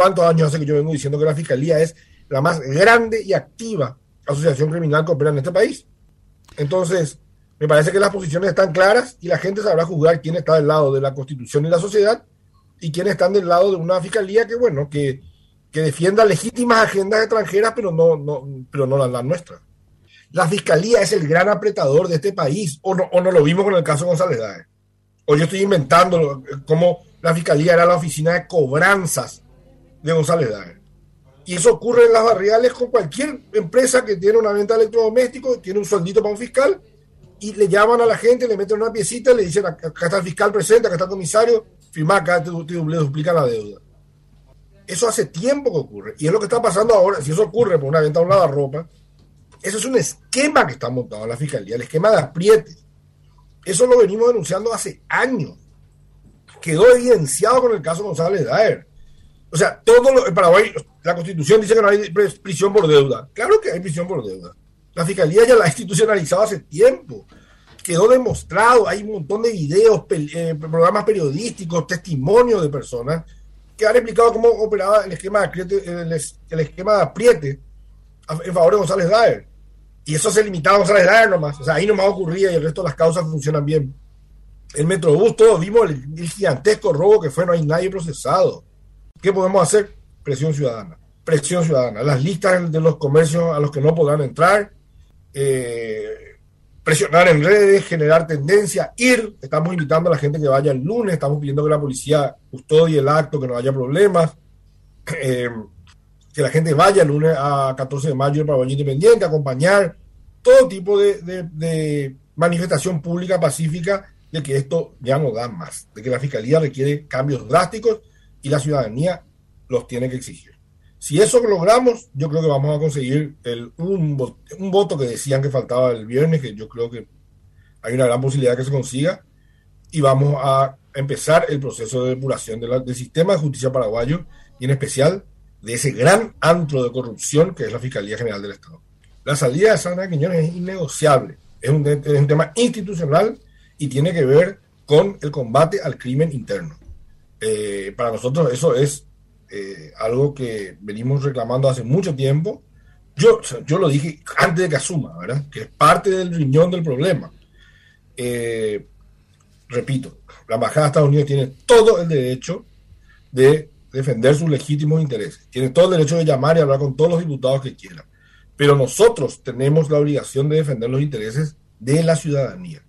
¿Cuántos años hace que yo vengo diciendo que la Fiscalía es la más grande y activa asociación criminal que opera en este país? Entonces, me parece que las posiciones están claras y la gente sabrá juzgar quién está del lado de la Constitución y la sociedad y quiénes están del lado de una fiscalía que, bueno, que, que defienda legítimas agendas extranjeras, pero no, no, pero no las, nuestras. La fiscalía es el gran apretador de este país, o no, o no lo vimos con el caso González. O yo estoy inventando cómo la fiscalía era la oficina de cobranzas de González Daer. Y eso ocurre en las barriales con cualquier empresa que tiene una venta de electrodomésticos, tiene un sueldito para un fiscal, y le llaman a la gente, le meten una piecita, le dicen, acá está el fiscal presente, acá está el comisario, firma acá, te, te, duplican la deuda. Eso hace tiempo que ocurre. Y es lo que está pasando ahora. Si eso ocurre por una venta de un lavarropa, eso es un esquema que está montado en la fiscalía, el esquema de aprietes. Eso lo venimos denunciando hace años. Quedó evidenciado con el caso González Daer. O sea, todo lo, en Paraguay, la constitución dice que no hay prisión por deuda. Claro que hay prisión por deuda. La fiscalía ya la ha institucionalizado hace tiempo. Quedó demostrado, hay un montón de videos, eh, programas periodísticos, testimonios de personas que han explicado cómo operaba el esquema de apriete, en favor de González Daer. Y eso se limitaba a González Daer nomás. O sea, ahí nomás ocurría y el resto de las causas funcionan bien. El Metrobús, todos vimos el gigantesco robo que fue, no hay nadie procesado. ¿Qué podemos hacer? Presión ciudadana. Presión ciudadana. Las listas de los comercios a los que no podrán entrar, eh, presionar en redes, generar tendencia, ir. Estamos invitando a la gente que vaya el lunes, estamos pidiendo que la policía custodie el acto, que no haya problemas. Eh, que la gente vaya el lunes a 14 de mayo para Paraguay Independiente, acompañar todo tipo de, manifestación pública pacífica de que esto ya no da más, de que la fiscalía requiere cambios drásticos y la ciudadanía los tiene que exigir. Si eso logramos, yo creo que vamos a conseguir un, voto que decían que faltaba el viernes, que yo creo que hay una gran posibilidad que se consiga, y vamos a empezar el proceso de depuración del sistema de justicia paraguayo y en especial de ese gran antro de corrupción que es la Fiscalía General del Estado. La salida de Sandra Quiñones es innegociable, es un tema institucional y tiene que ver con el combate al crimen interno. Eh, para nosotros eso es eh, algo que venimos reclamando hace mucho tiempo. Yo, yo lo dije antes de que asuma, ¿verdad? Que es parte del riñón del problema. Eh, repito, la Embajada de Estados Unidos tiene todo el derecho de defender sus legítimos intereses. Tiene todo el derecho de llamar y hablar con todos los diputados que quieran. Pero nosotros tenemos la obligación de defender los intereses de la ciudadanía.